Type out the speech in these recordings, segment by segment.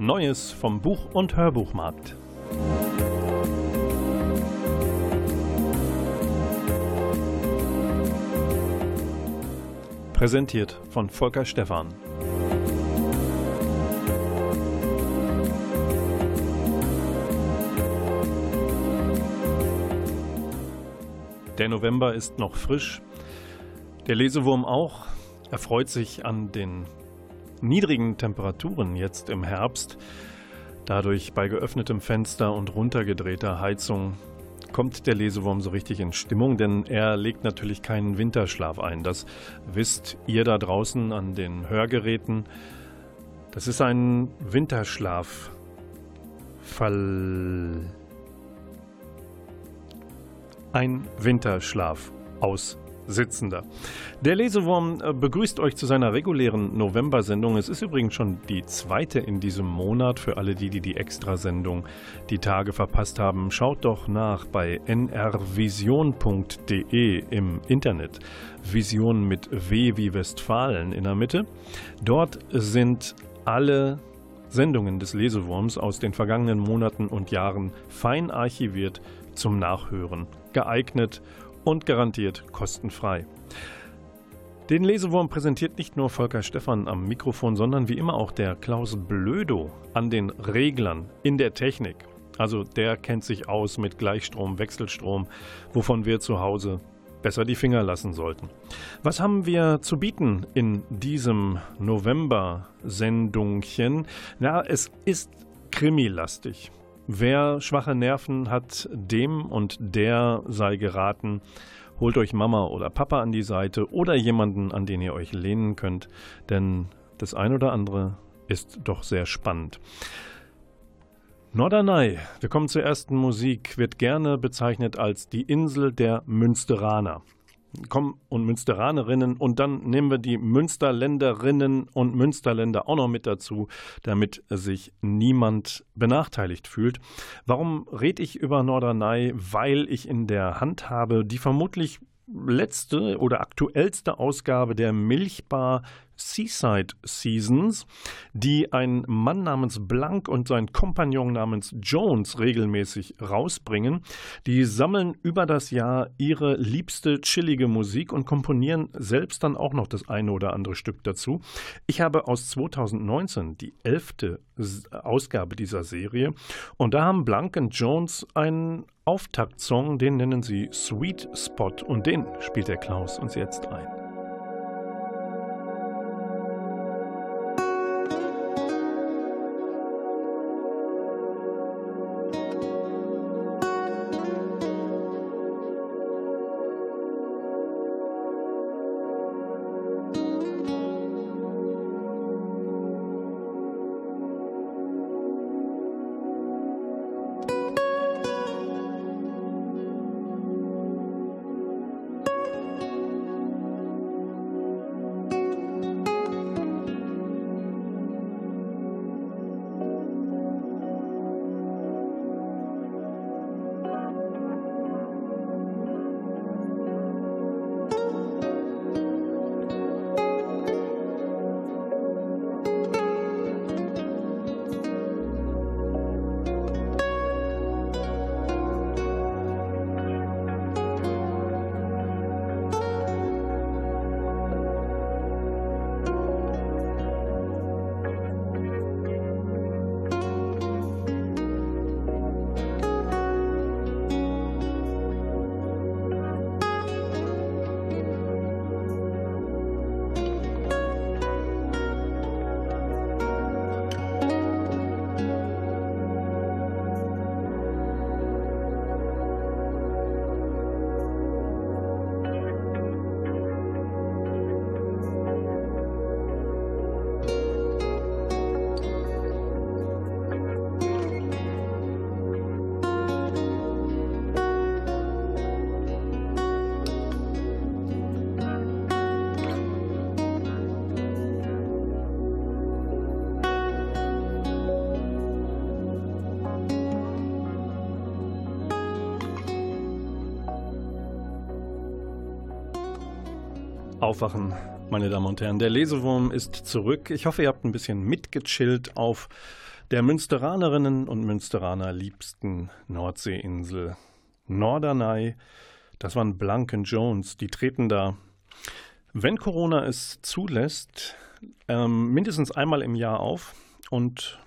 Neues vom Buch- und Hörbuchmarkt. Präsentiert von Volker Stephan. Der November ist noch frisch. Der Lesewurm auch. Er freut sich an den niedrigen Temperaturen jetzt im Herbst, dadurch bei geöffnetem Fenster und runtergedrehter Heizung, kommt der Lesewurm so richtig in Stimmung, denn er legt natürlich keinen Winterschlaf ein. Das wisst ihr da draußen an den Hörgeräten. Das ist ein Winterschlaf. Fall. Ein Winterschlaf aus Sitzender. Der Lesewurm äh, begrüßt euch zu seiner regulären November-Sendung. Es ist übrigens schon die zweite in diesem Monat. Für alle die, die die Extrasendung die Tage verpasst haben, schaut doch nach bei nrvision.de im Internet. Vision mit W wie Westfalen in der Mitte. Dort sind alle Sendungen des Lesewurms aus den vergangenen Monaten und Jahren fein archiviert zum Nachhören, geeignet und garantiert kostenfrei. Den Lesewurm präsentiert nicht nur Volker Stephan am Mikrofon, sondern wie immer auch der Klaus Blödo an den Reglern in der Technik. Also der kennt sich aus mit Gleichstrom, Wechselstrom, wovon wir zu Hause besser die Finger lassen sollten. Was haben wir zu bieten in diesem November-Sendungchen? Na, es ist krimilastig. Wer schwache Nerven hat, dem und der sei geraten, holt euch Mama oder Papa an die Seite oder jemanden, an den ihr euch lehnen könnt, denn das ein oder andere ist doch sehr spannend. Norderney, wir kommen zur ersten Musik, wird gerne bezeichnet als die Insel der Münsteraner kommen und Münsteranerinnen und dann nehmen wir die Münsterländerinnen und Münsterländer auch noch mit dazu, damit sich niemand benachteiligt fühlt. Warum rede ich über Norderney? Weil ich in der Hand habe die vermutlich letzte oder aktuellste Ausgabe der Milchbar Seaside Seasons, die ein Mann namens Blank und sein Kompagnon namens Jones regelmäßig rausbringen. Die sammeln über das Jahr ihre liebste chillige Musik und komponieren selbst dann auch noch das eine oder andere Stück dazu. Ich habe aus 2019 die elfte Ausgabe dieser Serie und da haben Blank und Jones einen Auftaktsong, den nennen sie Sweet Spot und den spielt der Klaus uns jetzt ein. Aufwachen, meine Damen und Herren. Der Lesewurm ist zurück. Ich hoffe, ihr habt ein bisschen mitgechillt auf der Münsteranerinnen und Münsteraner liebsten Nordseeinsel Norderney. Das waren Blanken Jones. Die treten da, wenn Corona es zulässt, ähm, mindestens einmal im Jahr auf und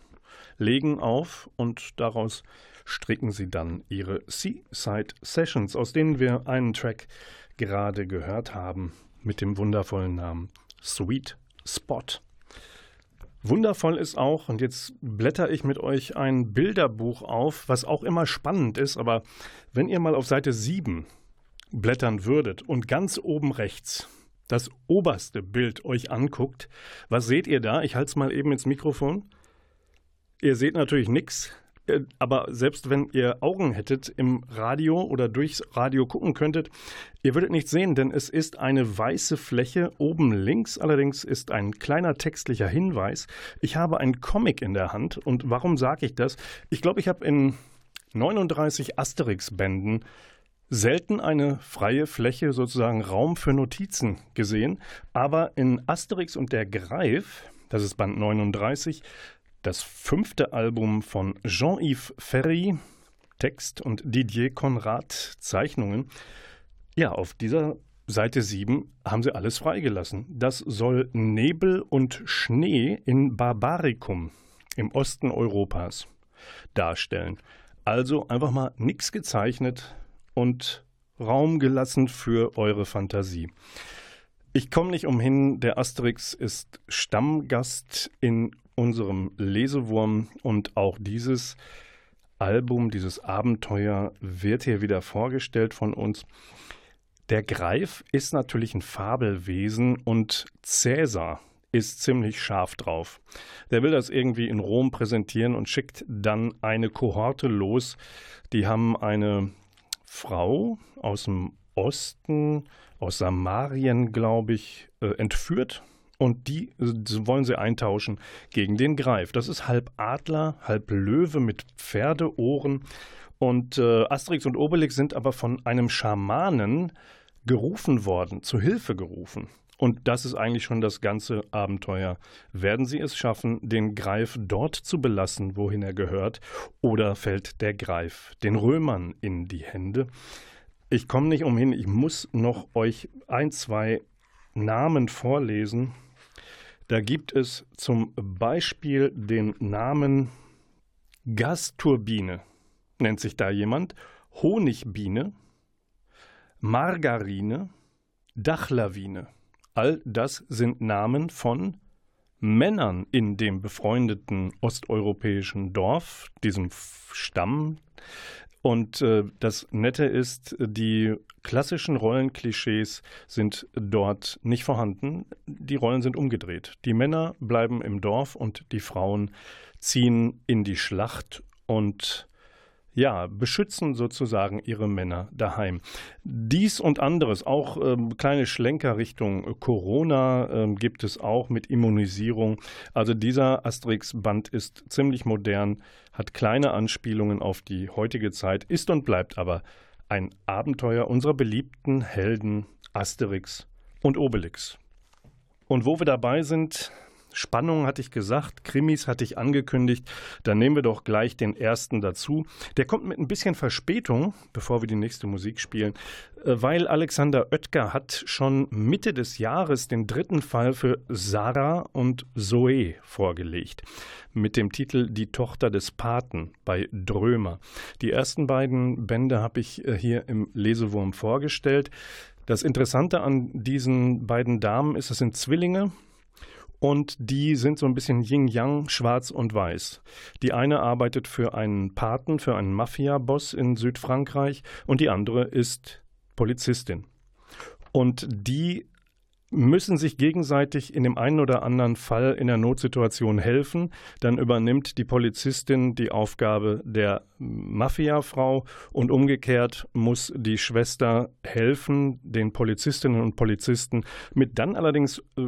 legen auf und daraus stricken sie dann ihre Seaside Sessions, aus denen wir einen Track gerade gehört haben mit dem wundervollen Namen Sweet Spot. Wundervoll ist auch, und jetzt blätter ich mit euch ein Bilderbuch auf, was auch immer spannend ist, aber wenn ihr mal auf Seite 7 blättern würdet und ganz oben rechts das oberste Bild euch anguckt, was seht ihr da? Ich halte es mal eben ins Mikrofon. Ihr seht natürlich nichts, aber selbst wenn ihr Augen hättet im Radio oder durchs Radio gucken könntet, ihr würdet nichts sehen, denn es ist eine weiße Fläche. Oben links allerdings ist ein kleiner textlicher Hinweis. Ich habe einen Comic in der Hand und warum sage ich das? Ich glaube, ich habe in 39 Asterix-Bänden selten eine freie Fläche, sozusagen Raum für Notizen gesehen, aber in Asterix und der Greif, das ist Band 39, das fünfte Album von Jean-Yves Ferry, Text und Didier Conrad Zeichnungen. Ja, auf dieser Seite 7 haben sie alles freigelassen. Das soll Nebel und Schnee in Barbaricum im Osten Europas darstellen. Also einfach mal nichts gezeichnet und Raum gelassen für eure Fantasie. Ich komme nicht umhin, der Asterix ist Stammgast in unserem Lesewurm und auch dieses Album, dieses Abenteuer wird hier wieder vorgestellt von uns. Der Greif ist natürlich ein Fabelwesen und Cäsar ist ziemlich scharf drauf. Der will das irgendwie in Rom präsentieren und schickt dann eine Kohorte los. Die haben eine Frau aus dem Osten, aus Samarien, glaube ich, äh, entführt und die wollen sie eintauschen gegen den Greif. Das ist halb Adler, halb Löwe mit Pferdeohren. Und äh, Asterix und Obelix sind aber von einem Schamanen gerufen worden, zu Hilfe gerufen. Und das ist eigentlich schon das ganze Abenteuer. Werden sie es schaffen, den Greif dort zu belassen, wohin er gehört, oder fällt der Greif den Römern in die Hände? Ich komme nicht umhin, ich muss noch euch ein, zwei Namen vorlesen, da gibt es zum Beispiel den Namen Gasturbine, nennt sich da jemand, Honigbiene, Margarine, Dachlawine. All das sind Namen von Männern in dem befreundeten osteuropäischen Dorf, diesem Stamm, und äh, das Nette ist, die klassischen Rollenklischees sind dort nicht vorhanden. Die Rollen sind umgedreht. Die Männer bleiben im Dorf und die Frauen ziehen in die Schlacht und ja, beschützen sozusagen ihre Männer daheim. Dies und anderes, auch ähm, kleine Schlenker Richtung Corona ähm, gibt es auch mit Immunisierung. Also dieser Asterix-Band ist ziemlich modern, hat kleine Anspielungen auf die heutige Zeit, ist und bleibt aber ein Abenteuer unserer beliebten Helden Asterix und Obelix. Und wo wir dabei sind, Spannung hatte ich gesagt, Krimis hatte ich angekündigt. Dann nehmen wir doch gleich den ersten dazu. Der kommt mit ein bisschen Verspätung, bevor wir die nächste Musik spielen, äh, weil Alexander Oetker hat schon Mitte des Jahres den dritten Fall für Sarah und Zoe vorgelegt. Mit dem Titel Die Tochter des Paten bei Drömer. Die ersten beiden Bände habe ich äh, hier im Lesewurm vorgestellt. Das Interessante an diesen beiden Damen ist, es sind Zwillinge, und die sind so ein bisschen Yin-Yang, schwarz und weiß. Die eine arbeitet für einen Paten, für einen Mafia-Boss in Südfrankreich und die andere ist Polizistin. Und die müssen sich gegenseitig in dem einen oder anderen Fall in der Notsituation helfen. Dann übernimmt die Polizistin die Aufgabe der Mafiafrau und umgekehrt muss die Schwester helfen, den Polizistinnen und Polizisten mit dann allerdings äh,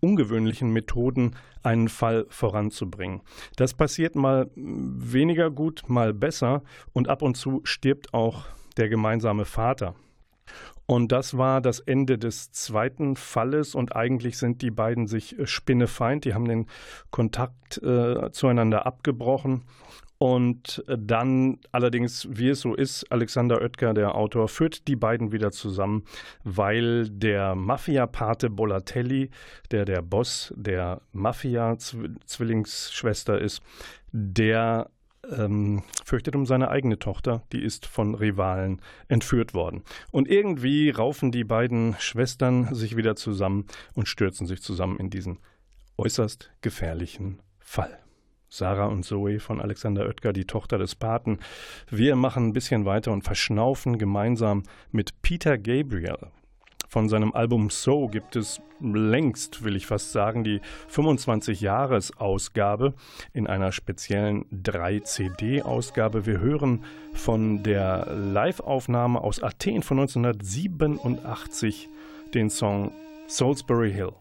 ungewöhnlichen Methoden einen Fall voranzubringen. Das passiert mal weniger gut, mal besser und ab und zu stirbt auch der gemeinsame Vater. Und das war das Ende des zweiten Falles und eigentlich sind die beiden sich spinnefeind. Die haben den Kontakt äh, zueinander abgebrochen. Und dann allerdings, wie es so ist, Alexander Oetker, der Autor, führt die beiden wieder zusammen, weil der Mafia-Pate Bolatelli, der der Boss der Mafia-Zwillingsschwester ist, der ähm, fürchtet um seine eigene Tochter, die ist von Rivalen entführt worden. Und irgendwie raufen die beiden Schwestern sich wieder zusammen und stürzen sich zusammen in diesen äußerst gefährlichen Fall. Sarah und Zoe von Alexander Oetker, die Tochter des Paten. Wir machen ein bisschen weiter und verschnaufen gemeinsam mit Peter Gabriel. Von seinem Album So gibt es längst, will ich fast sagen, die 25-Jahres-Ausgabe in einer speziellen 3-CD-Ausgabe. Wir hören von der Live-Aufnahme aus Athen von 1987 den Song Salisbury Hill.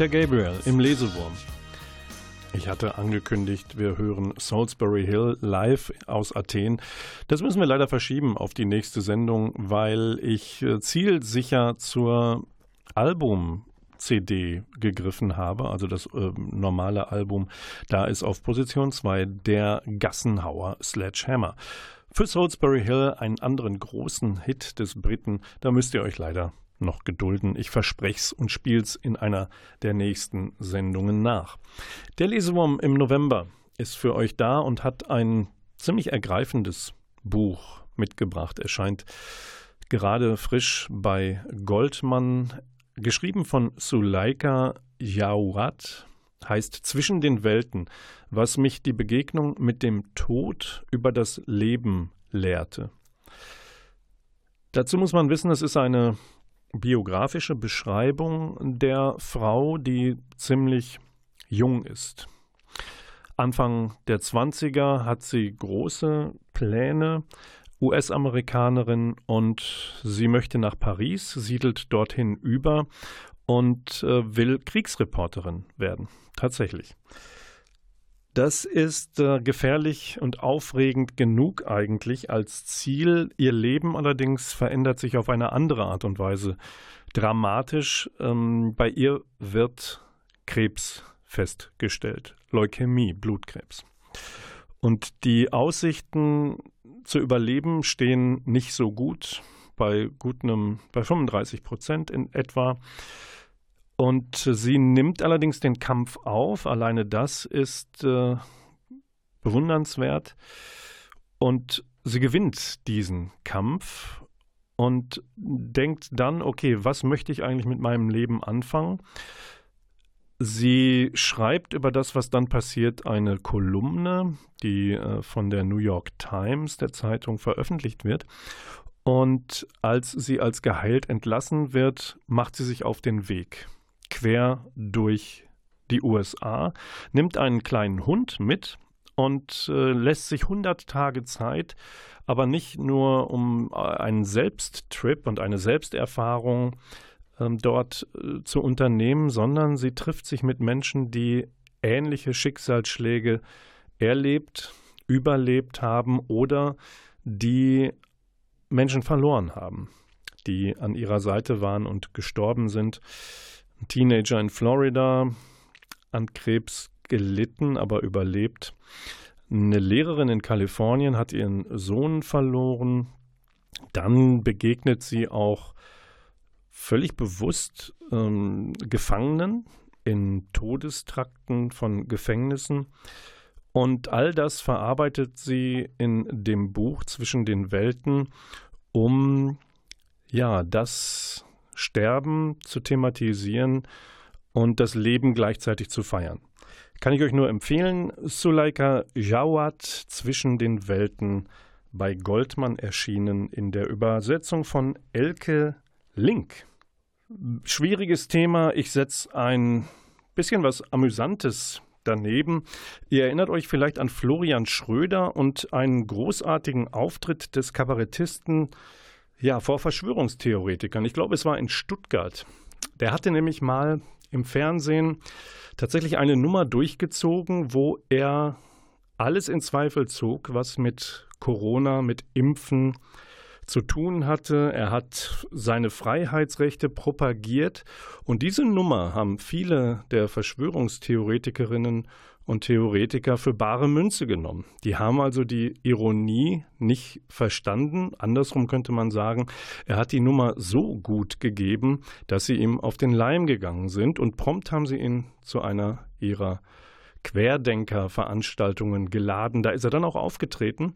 Peter Gabriel im Lesewurm. Ich hatte angekündigt, wir hören Salisbury Hill live aus Athen. Das müssen wir leider verschieben auf die nächste Sendung, weil ich äh, zielsicher zur Album CD gegriffen habe, also das äh, normale Album. Da ist auf Position 2 der Gassenhauer Sledgehammer. Für Salisbury Hill einen anderen großen Hit des Briten, da müsst ihr euch leider noch gedulden. Ich versprech's und spiel's in einer der nächsten Sendungen nach. Der Lesewurm im November ist für euch da und hat ein ziemlich ergreifendes Buch mitgebracht. Erscheint gerade frisch bei Goldmann, geschrieben von Suleika Jaurat, heißt Zwischen den Welten, was mich die Begegnung mit dem Tod über das Leben lehrte. Dazu muss man wissen, es ist eine biografische Beschreibung der Frau, die ziemlich jung ist. Anfang der 20er hat sie große Pläne, US-Amerikanerin, und sie möchte nach Paris, siedelt dorthin über und äh, will Kriegsreporterin werden. Tatsächlich. Das ist äh, gefährlich und aufregend genug eigentlich als Ziel. Ihr Leben allerdings verändert sich auf eine andere Art und Weise dramatisch. Ähm, bei ihr wird Krebs festgestellt. Leukämie, Blutkrebs. Und die Aussichten zu überleben stehen nicht so gut, bei gut einem, bei 35 Prozent in etwa. Und sie nimmt allerdings den Kampf auf. Alleine das ist äh, bewundernswert. Und sie gewinnt diesen Kampf und denkt dann, okay, was möchte ich eigentlich mit meinem Leben anfangen? Sie schreibt über das, was dann passiert, eine Kolumne, die äh, von der New York Times, der Zeitung, veröffentlicht wird. Und als sie als geheilt entlassen wird, macht sie sich auf den Weg quer durch die USA, nimmt einen kleinen Hund mit und äh, lässt sich 100 Tage Zeit, aber nicht nur um äh, einen Selbsttrip und eine Selbsterfahrung ähm, dort äh, zu unternehmen, sondern sie trifft sich mit Menschen, die ähnliche Schicksalsschläge erlebt, überlebt haben oder die Menschen verloren haben, die an ihrer Seite waren und gestorben sind. Ein Teenager in Florida an Krebs gelitten, aber überlebt. Eine Lehrerin in Kalifornien hat ihren Sohn verloren. Dann begegnet sie auch völlig bewusst ähm, Gefangenen in Todestrakten von Gefängnissen. Und all das verarbeitet sie in dem Buch zwischen den Welten, um ja das Sterben zu thematisieren und das Leben gleichzeitig zu feiern. Kann ich euch nur empfehlen, Suleika Jawad zwischen den Welten bei Goldmann erschienen in der Übersetzung von Elke Link. Schwieriges Thema, ich setze ein bisschen was Amüsantes daneben. Ihr erinnert euch vielleicht an Florian Schröder und einen großartigen Auftritt des Kabarettisten ja, vor Verschwörungstheoretikern. Ich glaube, es war in Stuttgart. Der hatte nämlich mal im Fernsehen tatsächlich eine Nummer durchgezogen, wo er alles in Zweifel zog, was mit Corona, mit Impfen zu tun hatte. Er hat seine Freiheitsrechte propagiert und diese Nummer haben viele der Verschwörungstheoretikerinnen und Theoretiker für bare Münze genommen. Die haben also die Ironie nicht verstanden. Andersrum könnte man sagen, er hat die Nummer so gut gegeben, dass sie ihm auf den Leim gegangen sind und prompt haben sie ihn zu einer ihrer Querdenker-Veranstaltungen geladen. Da ist er dann auch aufgetreten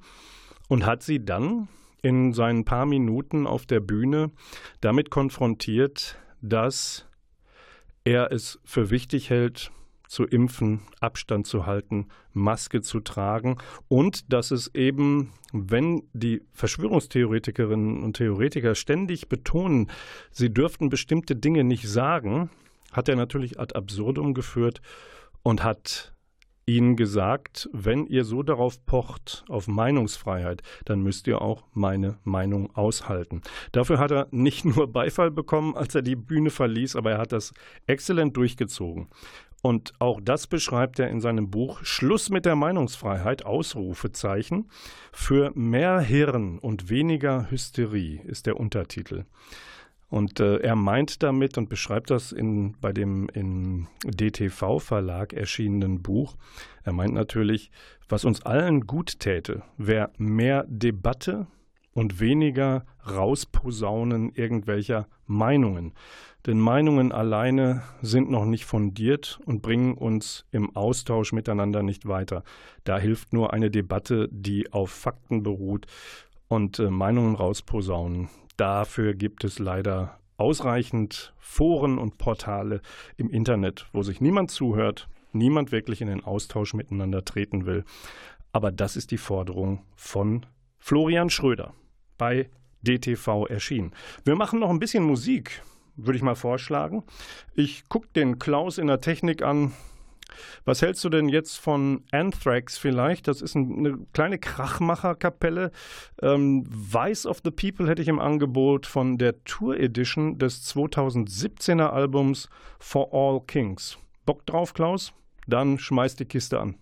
und hat sie dann in seinen paar Minuten auf der Bühne damit konfrontiert, dass er es für wichtig hält, zu impfen, Abstand zu halten, Maske zu tragen und dass es eben, wenn die Verschwörungstheoretikerinnen und Theoretiker ständig betonen, sie dürften bestimmte Dinge nicht sagen, hat er natürlich ad absurdum geführt und hat ihnen gesagt, wenn ihr so darauf pocht, auf Meinungsfreiheit, dann müsst ihr auch meine Meinung aushalten. Dafür hat er nicht nur Beifall bekommen, als er die Bühne verließ, aber er hat das exzellent durchgezogen. Und auch das beschreibt er in seinem Buch Schluss mit der Meinungsfreiheit, Ausrufezeichen. Für mehr Hirn und weniger Hysterie ist der Untertitel. Und äh, er meint damit und beschreibt das in, bei dem im DTV-Verlag erschienenen Buch. Er meint natürlich, was uns allen gut täte, wäre mehr Debatte und weniger Rausposaunen irgendwelcher Meinungen. Denn Meinungen alleine sind noch nicht fundiert und bringen uns im Austausch miteinander nicht weiter. Da hilft nur eine Debatte, die auf Fakten beruht und äh, Meinungen rausposaunen. Dafür gibt es leider ausreichend Foren und Portale im Internet, wo sich niemand zuhört, niemand wirklich in den Austausch miteinander treten will. Aber das ist die Forderung von Florian Schröder bei DTV erschienen. Wir machen noch ein bisschen Musik würde ich mal vorschlagen. Ich gucke den Klaus in der Technik an. Was hältst du denn jetzt von Anthrax vielleicht? Das ist eine kleine Krachmacherkapelle. Ähm, Vice of the People hätte ich im Angebot von der Tour Edition des 2017er Albums For All Kings. Bock drauf, Klaus? Dann schmeiß die Kiste an.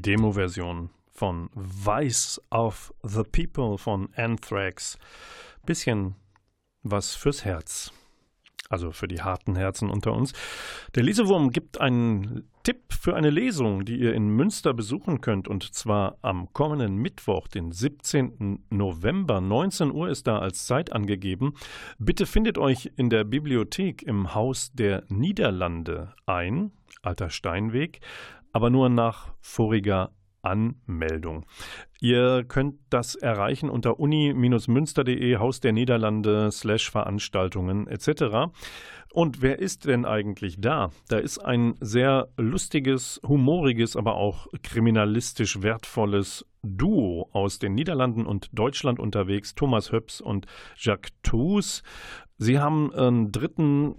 Demo-Version von Vice of the People von Anthrax. Bisschen was fürs Herz. Also für die harten Herzen unter uns. Der Lesewurm gibt einen Tipp für eine Lesung, die ihr in Münster besuchen könnt. Und zwar am kommenden Mittwoch, den 17. November. 19 Uhr ist da als Zeit angegeben. Bitte findet euch in der Bibliothek im Haus der Niederlande ein. Alter Steinweg aber nur nach voriger Anmeldung. Ihr könnt das erreichen unter uni-münster.de, Haus der Niederlande, slash Veranstaltungen etc. Und wer ist denn eigentlich da? Da ist ein sehr lustiges, humoriges, aber auch kriminalistisch wertvolles Duo aus den Niederlanden und Deutschland unterwegs, Thomas Höps und Jacques Toos. Sie haben einen dritten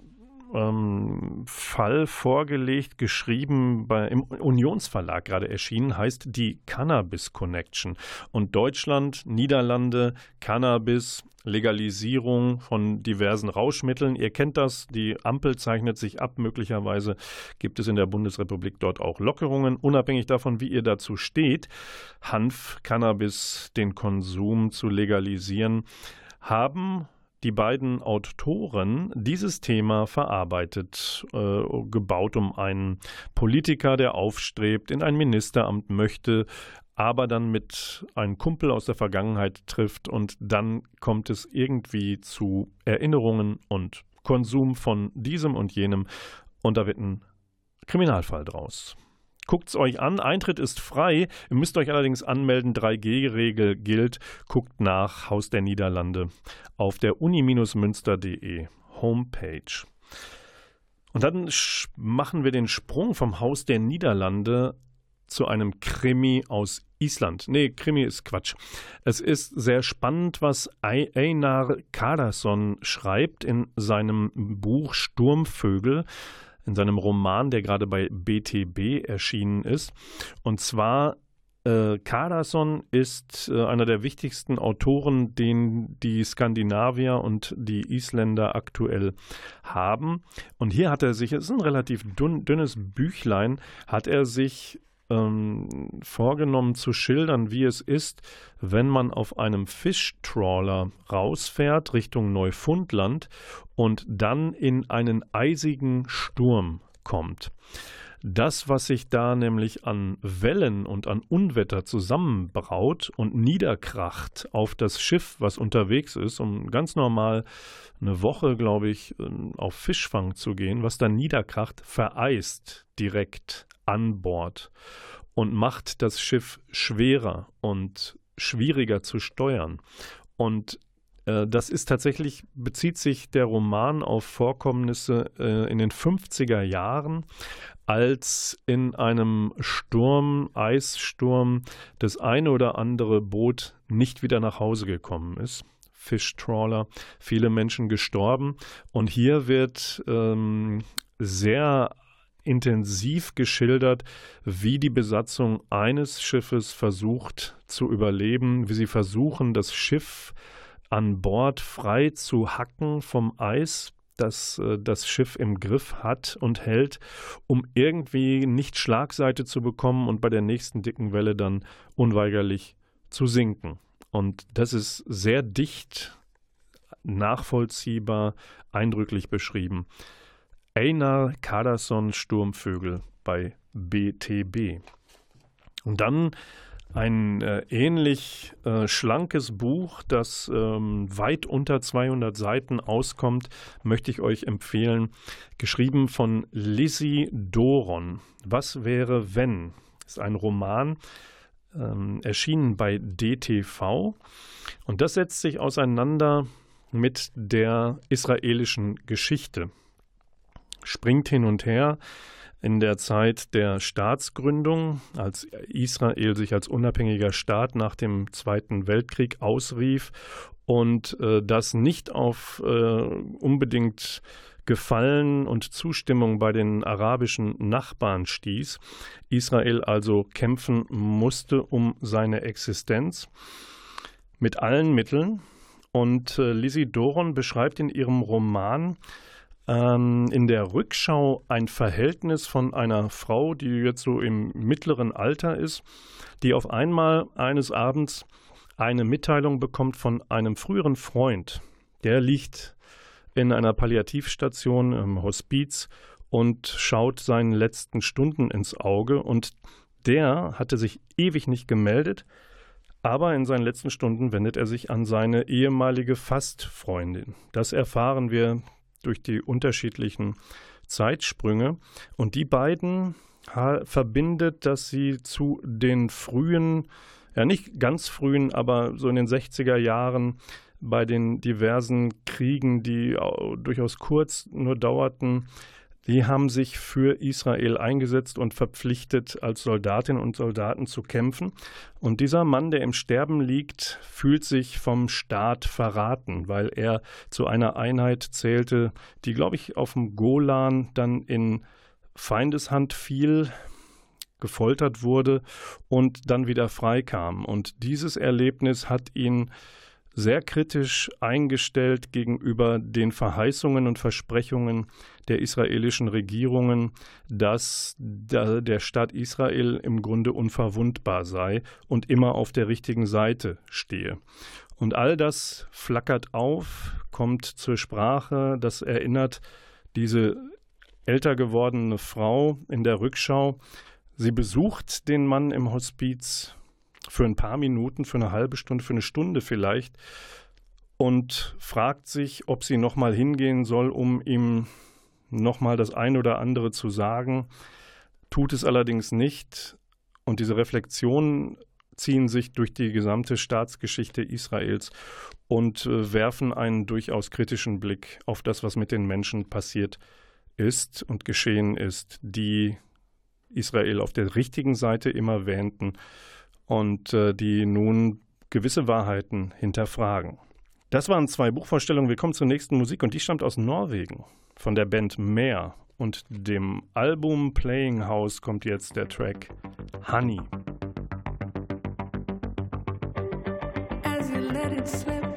ähm, Fall vorgelegt, geschrieben bei, im Unionsverlag gerade erschienen, heißt die Cannabis Connection. Und Deutschland, Niederlande, Cannabis, Legalisierung von diversen Rauschmitteln. Ihr kennt das, die Ampel zeichnet sich ab. Möglicherweise gibt es in der Bundesrepublik dort auch Lockerungen, unabhängig davon, wie ihr dazu steht. Hanf, Cannabis, den Konsum zu legalisieren, haben die beiden Autoren dieses Thema verarbeitet, äh, gebaut um einen Politiker, der aufstrebt, in ein Ministeramt möchte, aber dann mit einem Kumpel aus der Vergangenheit trifft und dann kommt es irgendwie zu Erinnerungen und Konsum von diesem und jenem und da wird ein Kriminalfall draus. Guckt es euch an. Eintritt ist frei. Ihr müsst euch allerdings anmelden. 3G-Regel gilt. Guckt nach Haus der Niederlande auf der uni-münster.de Homepage. Und dann machen wir den Sprung vom Haus der Niederlande zu einem Krimi aus Island. Nee, Krimi ist Quatsch. Es ist sehr spannend, was Einar Karason schreibt in seinem Buch Sturmvögel in seinem Roman, der gerade bei BTB erschienen ist. Und zwar äh, Cardason ist äh, einer der wichtigsten Autoren, den die Skandinavier und die Isländer aktuell haben. Und hier hat er sich, es ist ein relativ dünn, dünnes Büchlein, hat er sich ähm, vorgenommen zu schildern, wie es ist, wenn man auf einem Fischtrawler rausfährt Richtung Neufundland und dann in einen eisigen Sturm kommt. Das, was sich da nämlich an Wellen und an Unwetter zusammenbraut und niederkracht auf das Schiff, was unterwegs ist, um ganz normal eine Woche, glaube ich, ähm, auf Fischfang zu gehen, was dann niederkracht, vereist direkt an Bord und macht das Schiff schwerer und schwieriger zu steuern. Und das ist tatsächlich, bezieht sich der Roman auf Vorkommnisse äh, in den 50er Jahren, als in einem Sturm, Eissturm, das eine oder andere Boot nicht wieder nach Hause gekommen ist. Fischtrawler, viele Menschen gestorben. Und hier wird ähm, sehr intensiv geschildert, wie die Besatzung eines Schiffes versucht zu überleben, wie sie versuchen, das Schiff an Bord frei zu hacken vom Eis, das äh, das Schiff im Griff hat und hält, um irgendwie nicht Schlagseite zu bekommen und bei der nächsten dicken Welle dann unweigerlich zu sinken. Und das ist sehr dicht, nachvollziehbar, eindrücklich beschrieben. Einar Kaderson Sturmvögel bei BTB. Und dann ein äh, ähnlich äh, schlankes Buch, das ähm, weit unter 200 Seiten auskommt, möchte ich euch empfehlen. Geschrieben von Lizzie Doron. Was wäre, wenn? Ist ein Roman, ähm, erschienen bei DTV. Und das setzt sich auseinander mit der israelischen Geschichte springt hin und her in der Zeit der Staatsgründung, als Israel sich als unabhängiger Staat nach dem Zweiten Weltkrieg ausrief und äh, das nicht auf äh, unbedingt Gefallen und Zustimmung bei den arabischen Nachbarn stieß. Israel also kämpfen musste um seine Existenz mit allen Mitteln. Und äh, Lizzie Doron beschreibt in ihrem Roman ähm, in der Rückschau ein Verhältnis von einer Frau, die jetzt so im mittleren Alter ist, die auf einmal eines Abends eine Mitteilung bekommt von einem früheren Freund. Der liegt in einer Palliativstation im Hospiz und schaut seinen letzten Stunden ins Auge und der hatte sich ewig nicht gemeldet, aber in seinen letzten Stunden wendet er sich an seine ehemalige Fastfreundin. Das erfahren wir durch die unterschiedlichen Zeitsprünge. Und die beiden verbindet, dass sie zu den frühen, ja nicht ganz frühen, aber so in den 60er Jahren bei den diversen Kriegen, die durchaus kurz nur dauerten, die haben sich für Israel eingesetzt und verpflichtet, als Soldatinnen und Soldaten zu kämpfen. Und dieser Mann, der im Sterben liegt, fühlt sich vom Staat verraten, weil er zu einer Einheit zählte, die, glaube ich, auf dem Golan dann in Feindeshand fiel, gefoltert wurde und dann wieder freikam. Und dieses Erlebnis hat ihn sehr kritisch eingestellt gegenüber den Verheißungen und Versprechungen der israelischen Regierungen, dass der Staat Israel im Grunde unverwundbar sei und immer auf der richtigen Seite stehe. Und all das flackert auf, kommt zur Sprache, das erinnert diese älter gewordene Frau in der Rückschau. Sie besucht den Mann im Hospiz für ein paar Minuten, für eine halbe Stunde, für eine Stunde vielleicht und fragt sich, ob sie nochmal hingehen soll, um ihm nochmal das ein oder andere zu sagen. tut es allerdings nicht. Und diese Reflexionen ziehen sich durch die gesamte Staatsgeschichte Israels und äh, werfen einen durchaus kritischen Blick auf das, was mit den Menschen passiert ist und geschehen ist, die Israel auf der richtigen Seite immer wähnten und äh, die nun gewisse Wahrheiten hinterfragen. Das waren zwei Buchvorstellungen. Wir kommen zur nächsten Musik und die stammt aus Norwegen von der Band Meer und dem Album Playing House kommt jetzt der Track Honey. As you let it slip.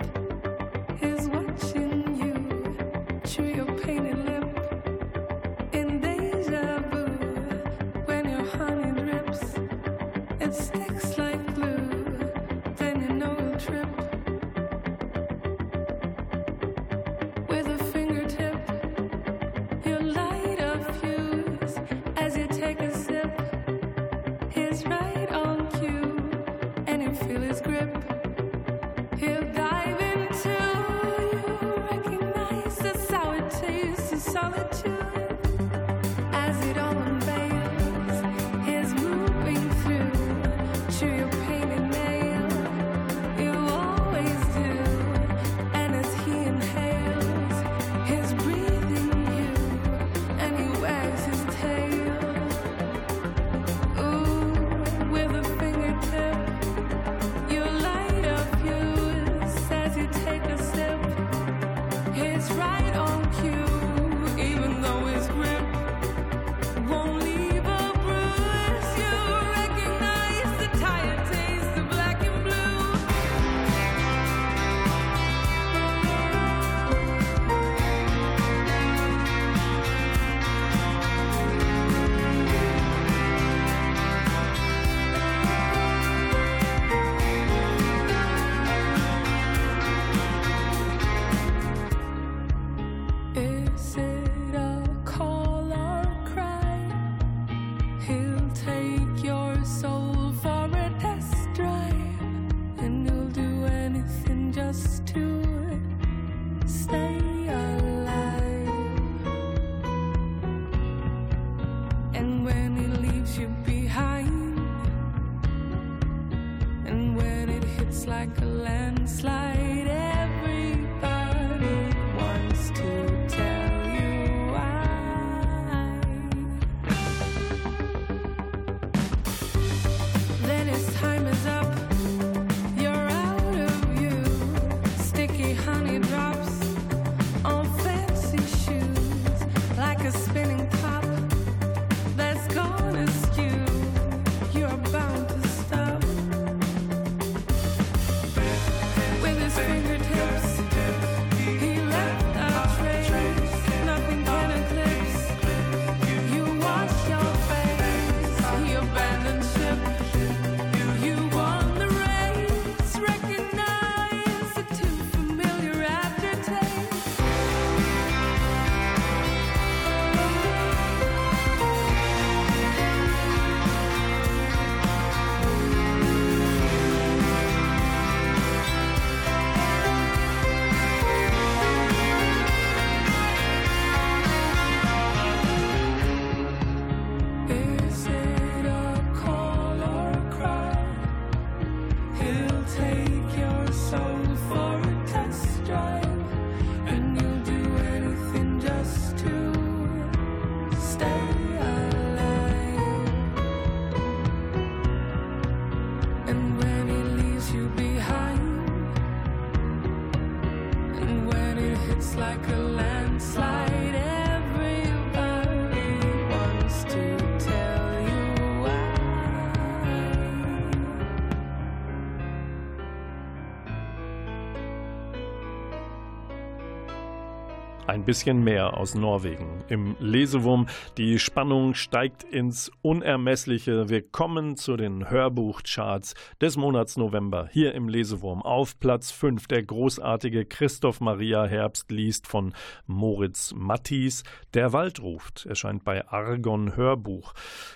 Bisschen mehr aus Norwegen. Im Lesewurm, die Spannung steigt ins Unermessliche. Wir kommen zu den Hörbuchcharts des Monats November. Hier im Lesewurm auf Platz 5 der großartige Christoph Maria Herbst liest von Moritz Mattis. Der Wald ruft, erscheint bei Argon Hörbuch.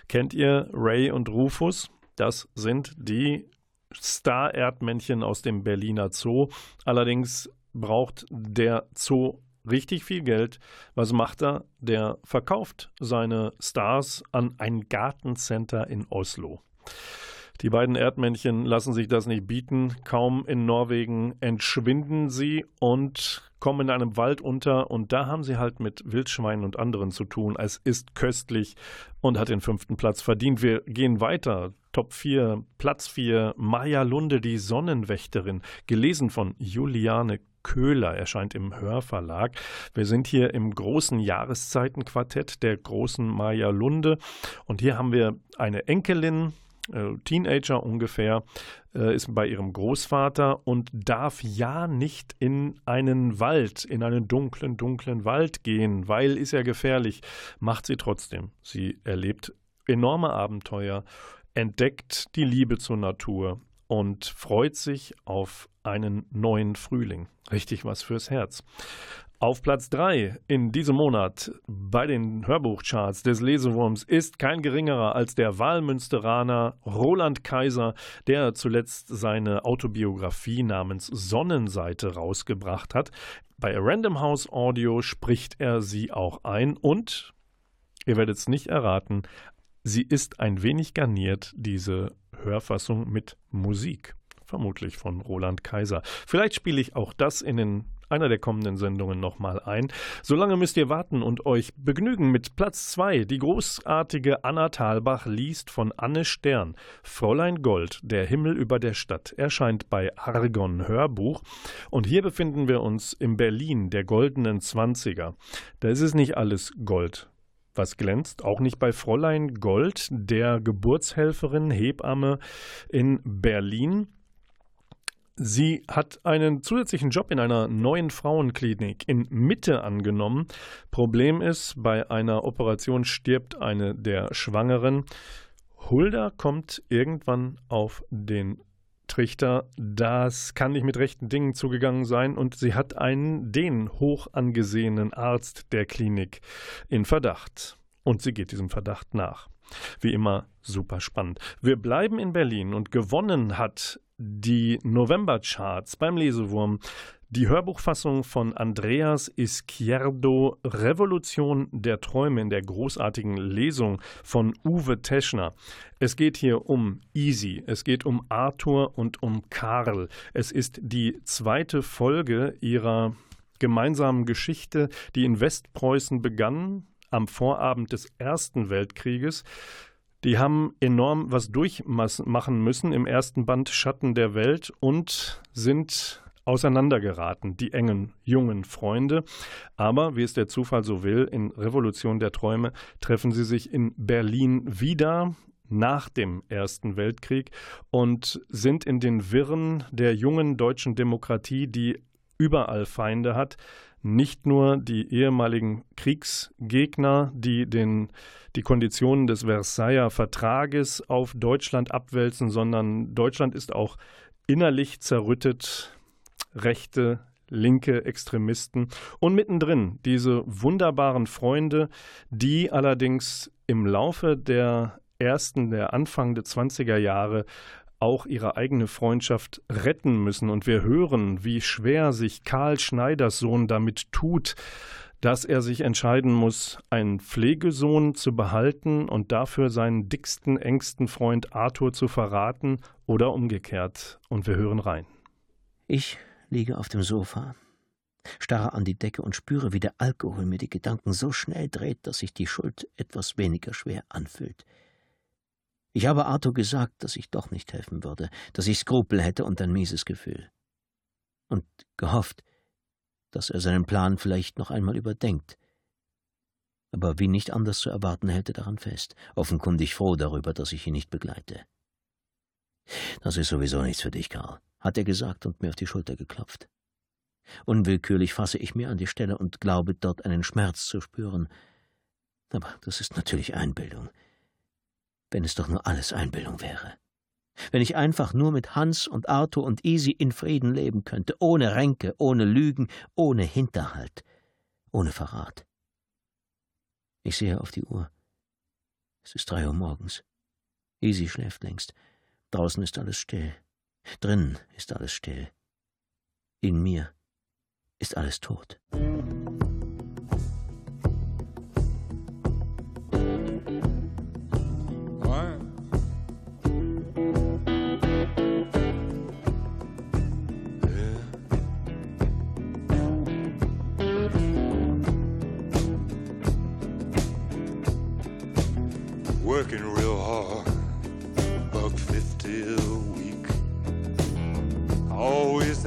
Kennt ihr Ray und Rufus? Das sind die Star-Erdmännchen aus dem Berliner Zoo. Allerdings braucht der Zoo richtig viel Geld. Was macht er? Der verkauft seine Stars an ein Gartencenter in Oslo. Die beiden Erdmännchen lassen sich das nicht bieten. Kaum in Norwegen entschwinden sie und kommen in einem Wald unter. Und da haben sie halt mit Wildschweinen und anderen zu tun. Es ist köstlich und hat den fünften Platz verdient. Wir gehen weiter. Top 4, Platz 4, Maja Lunde, die Sonnenwächterin, gelesen von Juliane Köhler, erscheint im Hörverlag. Wir sind hier im großen Jahreszeitenquartett der großen Maja Lunde und hier haben wir eine Enkelin, äh, Teenager ungefähr, äh, ist bei ihrem Großvater und darf ja nicht in einen Wald, in einen dunklen, dunklen Wald gehen, weil ist ja gefährlich. Macht sie trotzdem. Sie erlebt enorme Abenteuer, entdeckt die Liebe zur Natur und freut sich auf einen neuen Frühling. Richtig was fürs Herz. Auf Platz 3 in diesem Monat bei den Hörbuchcharts des Lesewurms ist kein geringerer als der Wahlmünsteraner Roland Kaiser, der zuletzt seine Autobiografie namens Sonnenseite rausgebracht hat. Bei Random House Audio spricht er sie auch ein und, ihr werdet es nicht erraten, sie ist ein wenig garniert, diese Hörfassung mit Musik vermutlich von Roland Kaiser. Vielleicht spiele ich auch das in den einer der kommenden Sendungen nochmal ein. Solange müsst ihr warten und euch begnügen mit Platz 2. Die großartige Anna Thalbach liest von Anne Stern. Fräulein Gold, der Himmel über der Stadt, erscheint bei Argon Hörbuch. Und hier befinden wir uns im Berlin der goldenen Zwanziger. Da ist es nicht alles Gold was glänzt, auch nicht bei Fräulein Gold, der Geburtshelferin, Hebamme in Berlin. Sie hat einen zusätzlichen Job in einer neuen Frauenklinik in Mitte angenommen. Problem ist, bei einer Operation stirbt eine der Schwangeren. Hulda kommt irgendwann auf den Trichter, das kann nicht mit rechten Dingen zugegangen sein und sie hat einen, den hoch angesehenen Arzt der Klinik in Verdacht. Und sie geht diesem Verdacht nach. Wie immer super spannend. Wir bleiben in Berlin und gewonnen hat die November-Charts beim Lesewurm die Hörbuchfassung von Andreas Izquierdo Revolution der Träume in der großartigen Lesung von Uwe Teschner. Es geht hier um Easy, es geht um Arthur und um Karl. Es ist die zweite Folge ihrer gemeinsamen Geschichte, die in Westpreußen begann am Vorabend des Ersten Weltkrieges. Die haben enorm was durchmachen müssen im ersten Band Schatten der Welt und sind auseinandergeraten, die engen, jungen Freunde. Aber, wie es der Zufall so will, in Revolution der Träume treffen sie sich in Berlin wieder nach dem Ersten Weltkrieg und sind in den Wirren der jungen deutschen Demokratie, die überall Feinde hat, nicht nur die ehemaligen Kriegsgegner, die den, die Konditionen des Versailler Vertrages auf Deutschland abwälzen, sondern Deutschland ist auch innerlich zerrüttet, rechte, linke Extremisten. Und mittendrin diese wunderbaren Freunde, die allerdings im Laufe der ersten, der Anfang der 20er Jahre auch ihre eigene Freundschaft retten müssen. Und wir hören, wie schwer sich Karl Schneiders Sohn damit tut, dass er sich entscheiden muss, einen Pflegesohn zu behalten und dafür seinen dicksten, engsten Freund Arthur zu verraten oder umgekehrt. Und wir hören rein. Ich liege auf dem Sofa, starre an die Decke und spüre, wie der Alkohol mir die Gedanken so schnell dreht, dass sich die Schuld etwas weniger schwer anfühlt. Ich habe Arthur gesagt, dass ich doch nicht helfen würde, dass ich Skrupel hätte und ein mieses Gefühl. Und gehofft, dass er seinen Plan vielleicht noch einmal überdenkt. Aber wie nicht anders zu erwarten, hält er daran fest, offenkundig froh darüber, dass ich ihn nicht begleite. Das ist sowieso nichts für dich, Karl, hat er gesagt und mir auf die Schulter geklopft. Unwillkürlich fasse ich mir an die Stelle und glaube, dort einen Schmerz zu spüren. Aber das ist natürlich Einbildung wenn es doch nur alles Einbildung wäre. Wenn ich einfach nur mit Hans und Arthur und Easy in Frieden leben könnte, ohne Ränke, ohne Lügen, ohne Hinterhalt, ohne Verrat. Ich sehe auf die Uhr. Es ist drei Uhr morgens. Easy schläft längst. Draußen ist alles still. Drinnen ist alles still. In mir ist alles tot.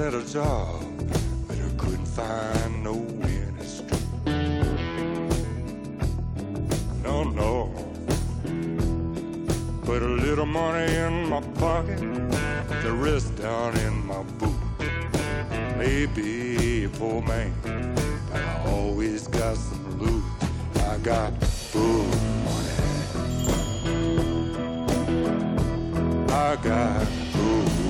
Had a job, but I couldn't find no industry. No, no. Put a little money in my pocket, the rest down in my boot. Maybe a poor man, but I always got some loot. I got food money. I got food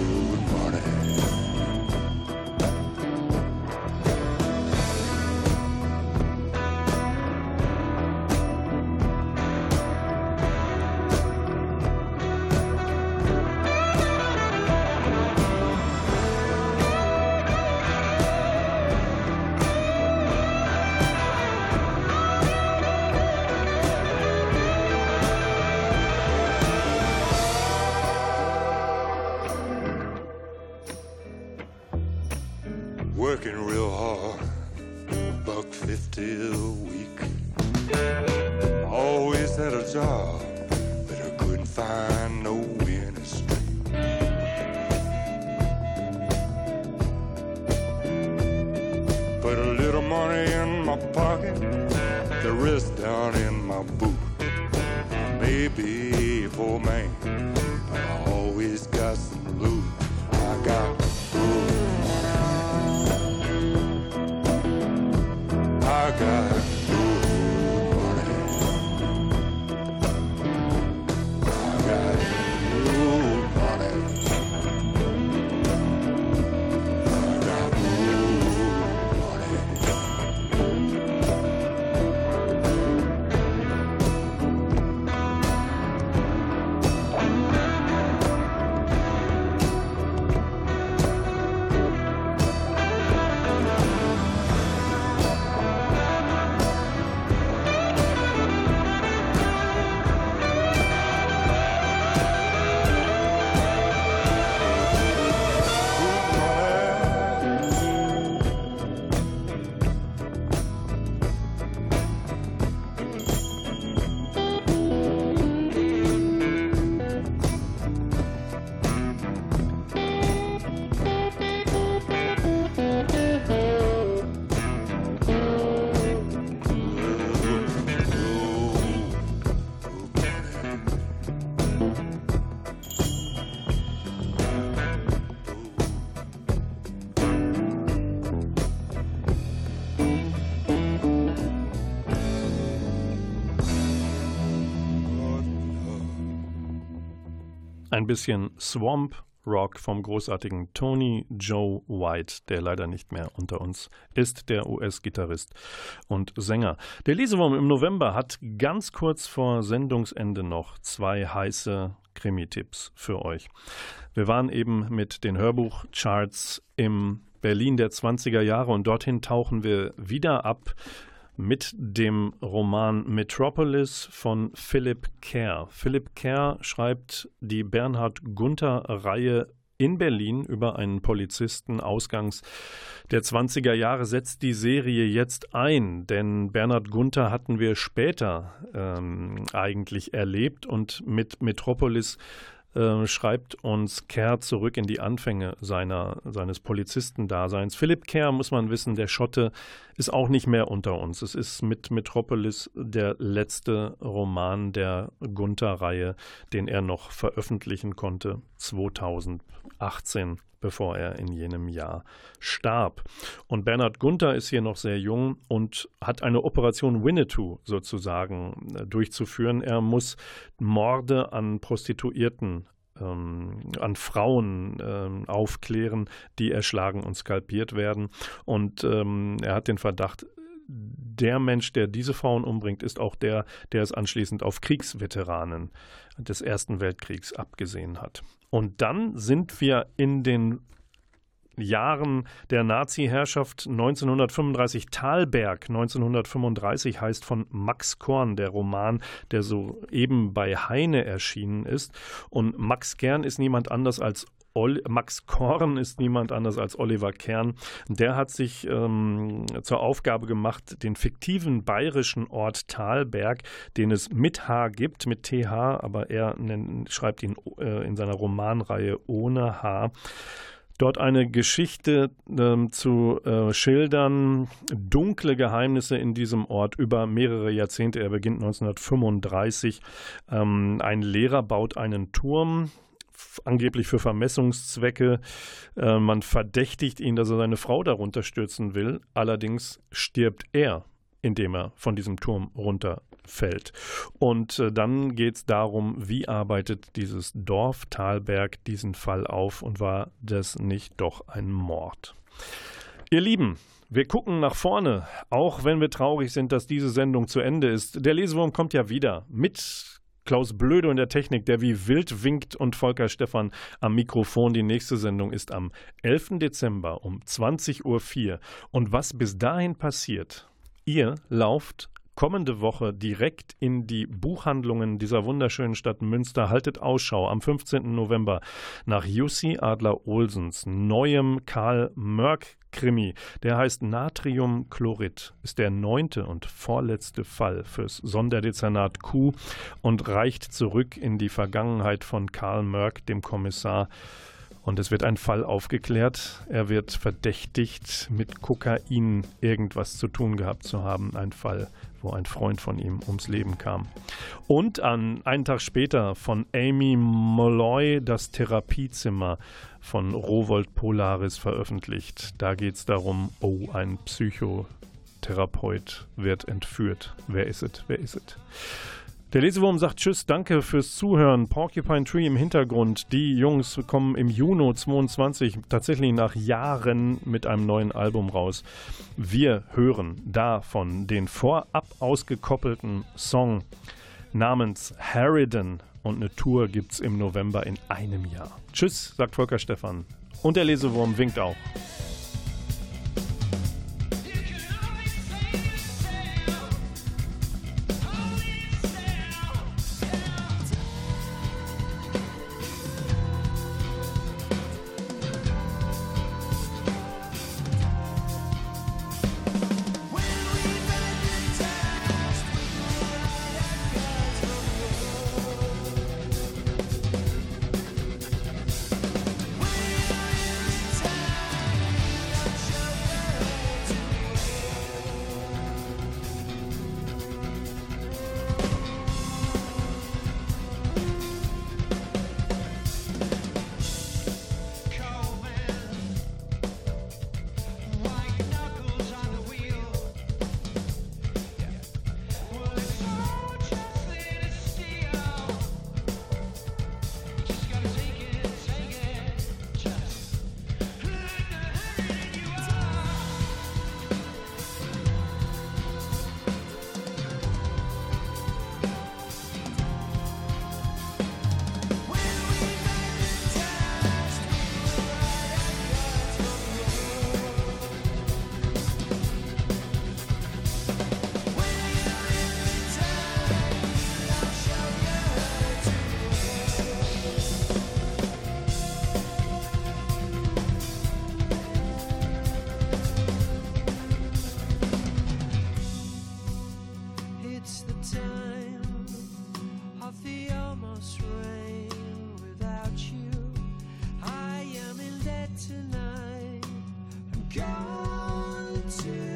Ein bisschen Swamp Rock vom großartigen Tony Joe White, der leider nicht mehr unter uns ist, der US-Gitarrist und Sänger. Der Lesewurm im November hat ganz kurz vor Sendungsende noch zwei heiße Krimi-Tipps für euch. Wir waren eben mit den Hörbuchcharts im Berlin der 20er Jahre und dorthin tauchen wir wieder ab mit dem Roman Metropolis von Philip Kerr. Philip Kerr schreibt die Bernhard Gunther-Reihe in Berlin über einen Polizisten ausgangs der 20er Jahre setzt die Serie jetzt ein, denn Bernhard Gunther hatten wir später ähm, eigentlich erlebt und mit Metropolis äh, schreibt uns Kerr zurück in die Anfänge seiner, seines Polizistendaseins. Philipp Kerr, muss man wissen, der Schotte ist auch nicht mehr unter uns. Es ist mit Metropolis der letzte Roman der Gunther-Reihe, den er noch veröffentlichen konnte, 2018 bevor er in jenem Jahr starb. Und Bernhard Gunther ist hier noch sehr jung und hat eine Operation Winnetou sozusagen äh, durchzuführen. Er muss Morde an Prostituierten ähm, an Frauen ähm, aufklären, die erschlagen und skalpiert werden. Und ähm, er hat den Verdacht, der Mensch, der diese Frauen umbringt, ist auch der, der es anschließend auf Kriegsveteranen des Ersten Weltkriegs abgesehen hat. Und dann sind wir in den Jahren der Nazi-Herrschaft 1935 Talberg 1935 heißt von Max Korn der Roman, der soeben bei Heine erschienen ist. Und Max Kern ist niemand anders als Max Korn ist niemand anders als Oliver Kern. Der hat sich ähm, zur Aufgabe gemacht, den fiktiven bayerischen Ort Thalberg, den es mit H gibt, mit TH, aber er nennt, schreibt ihn äh, in seiner Romanreihe ohne H dort eine Geschichte äh, zu äh, schildern, dunkle Geheimnisse in diesem Ort über mehrere Jahrzehnte. Er beginnt 1935. Ähm, ein Lehrer baut einen Turm, angeblich für Vermessungszwecke. Äh, man verdächtigt ihn, dass er seine Frau darunter stürzen will. Allerdings stirbt er, indem er von diesem Turm runter fällt. Und äh, dann geht es darum, wie arbeitet dieses Dorf Talberg diesen Fall auf und war das nicht doch ein Mord? Ihr Lieben, wir gucken nach vorne, auch wenn wir traurig sind, dass diese Sendung zu Ende ist. Der Lesewurm kommt ja wieder mit Klaus Blöde in der Technik, der wie wild winkt und Volker Stephan am Mikrofon. Die nächste Sendung ist am 11. Dezember um 20.04 Uhr. Und was bis dahin passiert, ihr lauft kommende Woche direkt in die Buchhandlungen dieser wunderschönen Stadt Münster. Haltet Ausschau am 15. November nach Jussi Adler-Olsens neuem Karl Mörk Krimi. Der heißt Natriumchlorid, ist der neunte und vorletzte Fall fürs Sonderdezernat Q und reicht zurück in die Vergangenheit von Karl Mörk, dem Kommissar und es wird ein Fall aufgeklärt. Er wird verdächtigt, mit Kokain irgendwas zu tun gehabt zu haben. Ein Fall, wo ein Freund von ihm ums Leben kam. Und an einen Tag später von Amy Molloy das Therapiezimmer von Rowold Polaris veröffentlicht. Da geht es darum, oh, ein Psychotherapeut wird entführt. Wer ist es? Wer ist es? Der Lesewurm sagt Tschüss, danke fürs Zuhören. Porcupine Tree im Hintergrund. Die Jungs kommen im Juni 22 tatsächlich nach Jahren mit einem neuen Album raus. Wir hören davon den vorab ausgekoppelten Song namens Harridan und eine Tour gibt's im November in einem Jahr. Tschüss, sagt Volker Stephan. Und der Lesewurm winkt auch. to